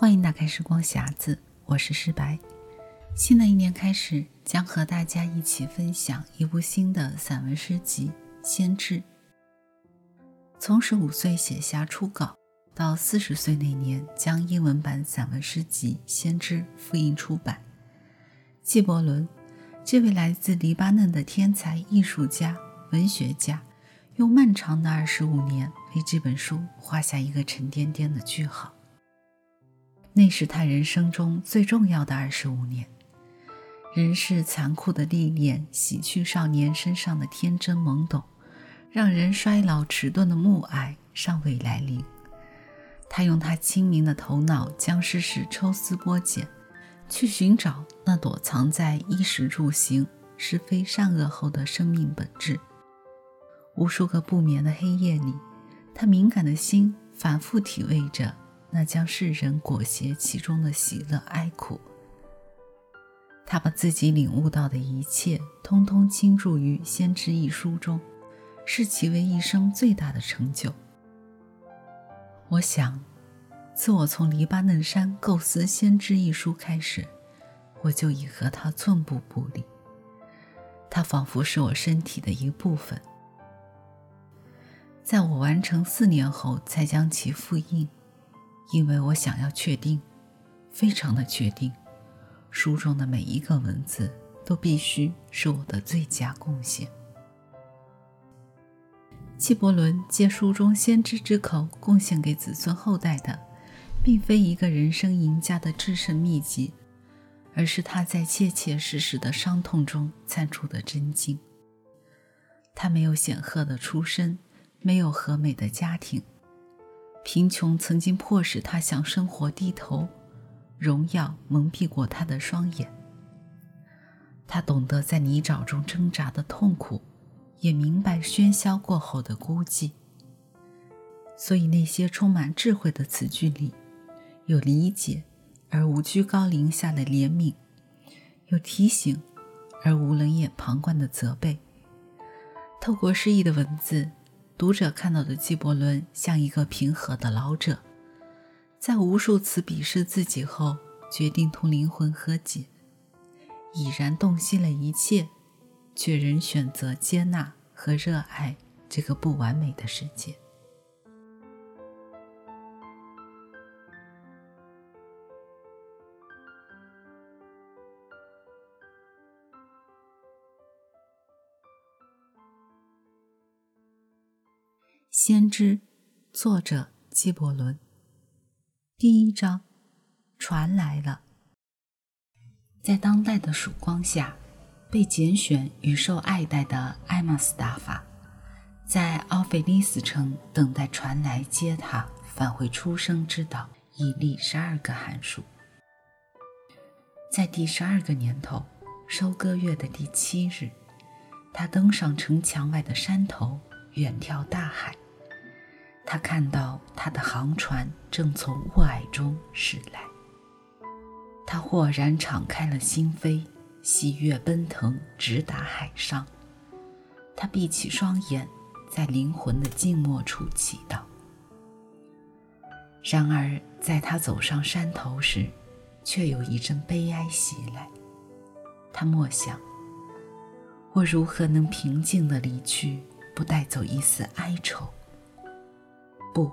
欢迎打开时光匣子，我是诗白。新的一年开始，将和大家一起分享一部新的散文诗集《先知》。从十五岁写下初稿，到四十岁那年将英文版散文诗集《先知》复印出版。纪伯伦，这位来自黎巴嫩的天才艺术家、文学家，用漫长的二十五年为这本书画下一个沉甸甸的句号。那是他人生中最重要的二十五年。人世残酷的历练洗去少年身上的天真懵懂，让人衰老迟钝的暮霭尚未来临。他用他清明的头脑将世事抽丝剥茧，去寻找那躲藏在衣食住行、是非善恶后的生命本质。无数个不眠的黑夜里，他敏感的心反复体味着。那将世人裹挟其中的喜乐哀苦。他把自己领悟到的一切，通通倾注于《先知》一书中，视其为一生最大的成就。我想，自我从黎巴嫩山构思《先知》一书开始，我就已和他寸步不离。他仿佛是我身体的一部分。在我完成四年后，才将其复印。因为我想要确定，非常的确定，书中的每一个文字都必须是我的最佳贡献。纪伯伦借书中先知之口贡献给子孙后代的，并非一个人生赢家的制胜秘籍，而是他在切切实实的伤痛中参出的真经。他没有显赫的出身，没有和美的家庭。贫穷曾经迫使他向生活低头，荣耀蒙蔽过他的双眼。他懂得在泥沼中挣扎的痛苦，也明白喧嚣过后的孤寂。所以那些充满智慧的词句里，有理解而无居高临下的怜悯，有提醒而无冷眼旁观的责备。透过诗意的文字。读者看到的纪伯伦像一个平和的老者，在无数次鄙视自己后，决定同灵魂和解，已然洞悉了一切，却仍选择接纳和热爱这个不完美的世界。先知，作者纪伯伦。第一章，船来了。在当代的曙光下，被拣选与受爱戴的艾玛斯达法，在奥菲利斯城等待船来接他返回出生之岛，已历十二个寒暑。在第十二个年头，收割月的第七日，他登上城墙外的山头，远眺大海。他看到他的航船正从雾霭中驶来，他豁然敞开了心扉，喜悦奔腾，直达海上。他闭起双眼，在灵魂的静默处祈祷。然而，在他走上山头时，却有一阵悲哀袭来。他默想：我如何能平静地离去，不带走一丝哀愁？不，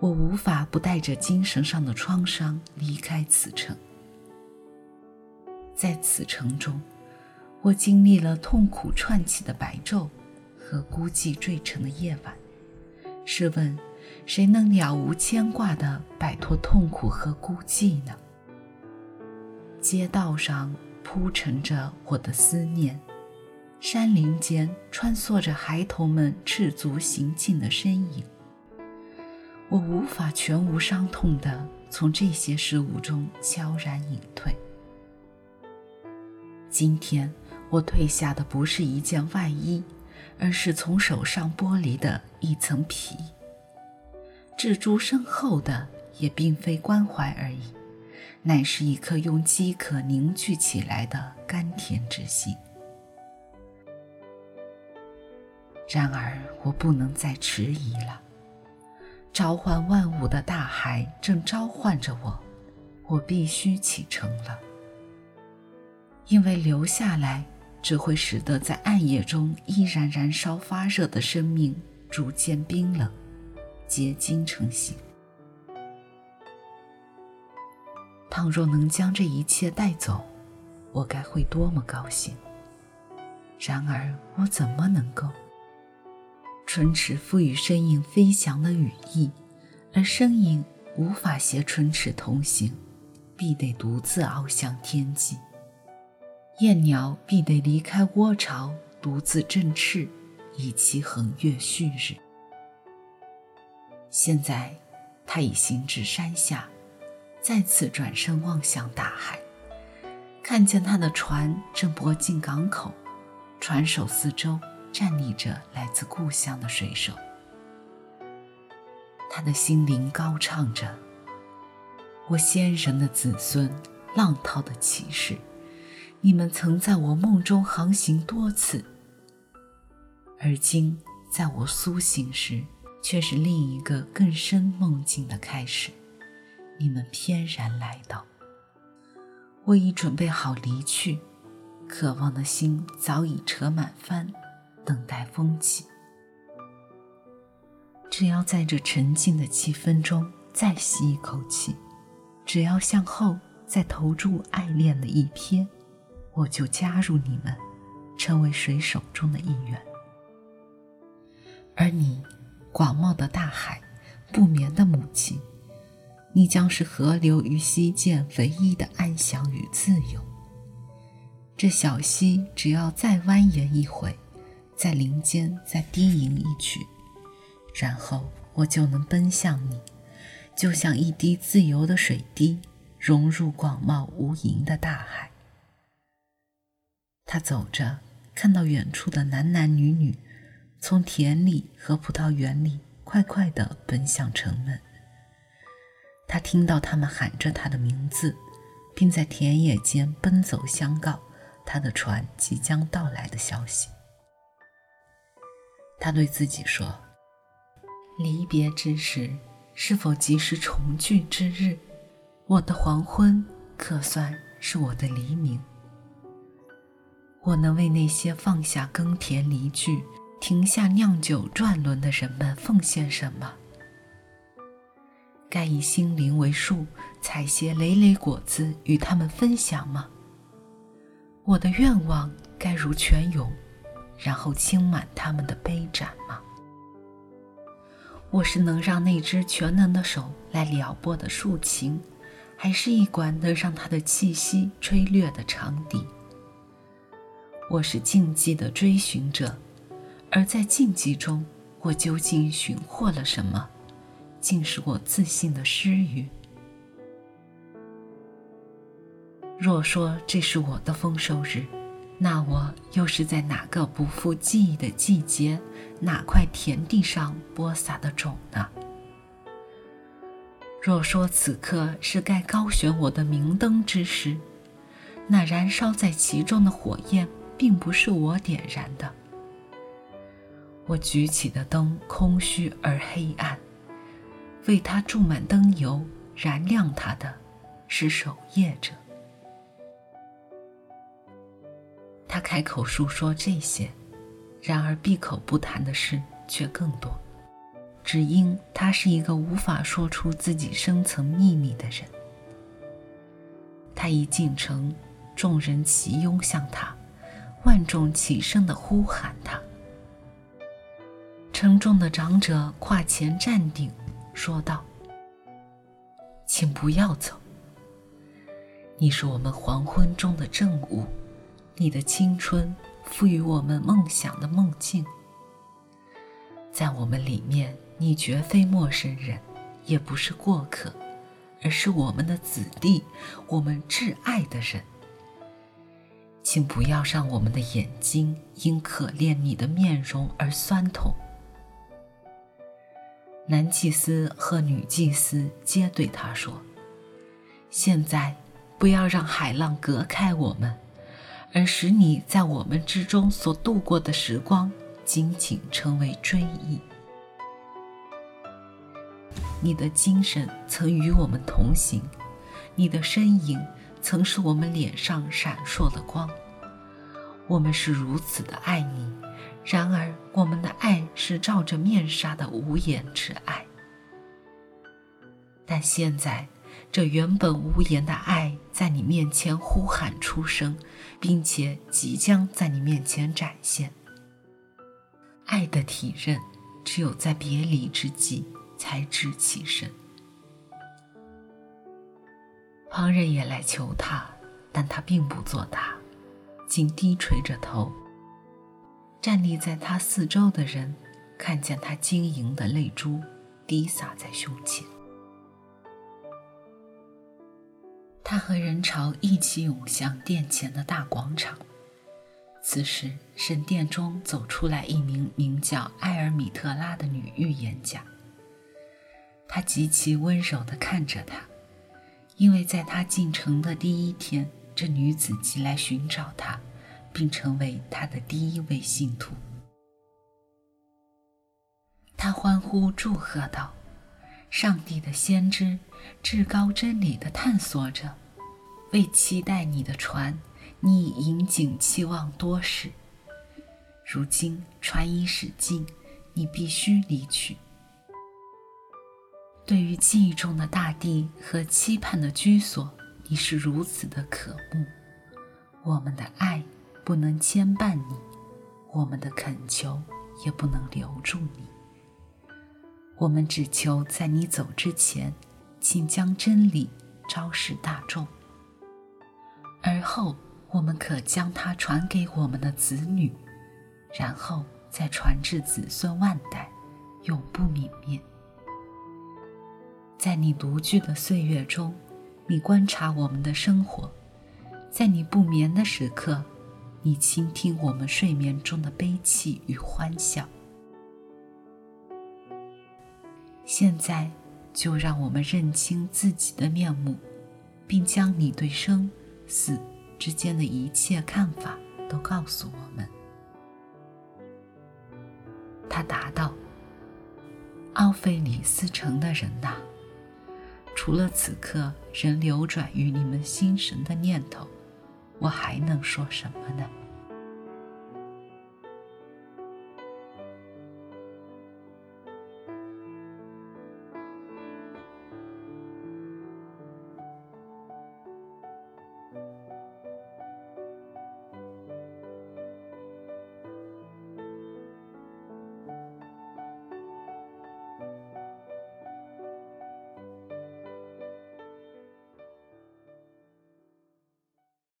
我无法不带着精神上的创伤离开此城。在此城中，我经历了痛苦串起的白昼和孤寂坠沉的夜晚。试问，谁能了无牵挂地摆脱痛苦和孤寂呢？街道上铺陈着我的思念，山林间穿梭着孩童们赤足行进的身影。我无法全无伤痛地从这些事物中悄然隐退。今天我褪下的不是一件外衣，而是从手上剥离的一层皮。置诸身后的也并非关怀而已，乃是一颗用饥渴凝聚起来的甘甜之心。然而，我不能再迟疑了。召唤万物的大海正召唤着我，我必须启程了，因为留下来只会使得在暗夜中依然燃烧发热的生命逐渐冰冷，结晶成型。倘若能将这一切带走，我该会多么高兴！然而，我怎么能够？唇齿赋予身影飞翔的羽翼，而身影无法携唇齿同行。必得独自翱翔天际，燕鸟必得离开窝巢，独自振翅，以期横越旭日。现在，他已行至山下，再次转身望向大海，看见他的船正泊进港口，船首四周站立着来自故乡的水手，他的心灵高唱着。我先人的子孙，浪涛的骑士，你们曾在我梦中航行多次，而今在我苏醒时，却是另一个更深梦境的开始。你们翩然来到，我已准备好离去，渴望的心早已扯满帆，等待风起。只要在这沉静的气氛中再吸一口气。只要向后再投注爱恋的一瞥，我就加入你们，成为水手中的一员。而你，广袤的大海，不眠的母亲，你将是河流与溪涧唯一的安详与自由。这小溪只要再蜿蜒一回，在林间再低吟一曲，然后我就能奔向你。就像一滴自由的水滴，融入广袤无垠的大海。他走着，看到远处的男男女女，从田里和葡萄园里快快地奔向城门。他听到他们喊着他的名字，并在田野间奔走相告他的船即将到来的消息。他对自己说：“离别之时。”是否即是重聚之日？我的黄昏可算是我的黎明。我能为那些放下耕田离去、停下酿酒转轮的人们奉献什么？该以心灵为树，采些累累果子与他们分享吗？我的愿望该如泉涌，然后倾满他们的杯盏吗？我是能让那只全能的手来撩拨的竖琴，还是一管能让它的气息吹掠的长笛？我是禁忌的追寻者，而在禁忌中，我究竟寻获了什么？竟是我自信的失语。若说这是我的丰收日。那我又是在哪个不复记忆的季节，哪块田地上播撒的种呢？若说此刻是该高悬我的明灯之时，那燃烧在其中的火焰并不是我点燃的。我举起的灯空虚而黑暗，为它注满灯油、燃亮它的，是守夜者。他开口述说这些，然而闭口不谈的事却更多，只因他是一个无法说出自己深层秘密的人。他一进城，众人齐拥向他，万众齐声的呼喊他。城中的长者跨前站定，说道：“请不要走，你是我们黄昏中的正午。”你的青春赋予我们梦想的梦境，在我们里面，你绝非陌生人，也不是过客，而是我们的子弟，我们挚爱的人。请不要让我们的眼睛因可怜你的面容而酸痛。男祭司和女祭司皆对他说：“现在，不要让海浪隔开我们。”而使你在我们之中所度过的时光，仅仅成为追忆。你的精神曾与我们同行，你的身影曾是我们脸上闪烁的光。我们是如此的爱你，然而我们的爱是罩着面纱的无言之爱。但现在，这原本无言的爱在你面前呼喊出声，并且即将在你面前展现。爱的体认，只有在别离之际才知其深。旁人也来求他，但他并不作答，仅低垂着头。站立在他四周的人，看见他晶莹的泪珠滴洒在胸前。他和人潮一起涌向殿前的大广场。此时，神殿中走出来一名名叫埃尔米特拉的女预言家。她极其温柔地看着他，因为在他进城的第一天，这女子即来寻找他，并成为他的第一位信徒。他欢呼祝贺道。上帝的先知，至高真理的探索者，为期待你的船，你已引颈期望多时。如今船已驶尽，你必须离去。对于记忆中的大地和期盼的居所，你是如此的渴慕。我们的爱不能牵绊你，我们的恳求也不能留住你。我们只求在你走之前，请将真理昭示大众，而后我们可将它传给我们的子女，然后再传至子孙万代，永不泯灭。在你独居的岁月中，你观察我们的生活；在你不眠的时刻，你倾听我们睡眠中的悲泣与欢笑。现在，就让我们认清自己的面目，并将你对生死之间的一切看法都告诉我们。他答道：“奥菲里斯城的人呐，除了此刻仍流转于你们心神的念头，我还能说什么呢？”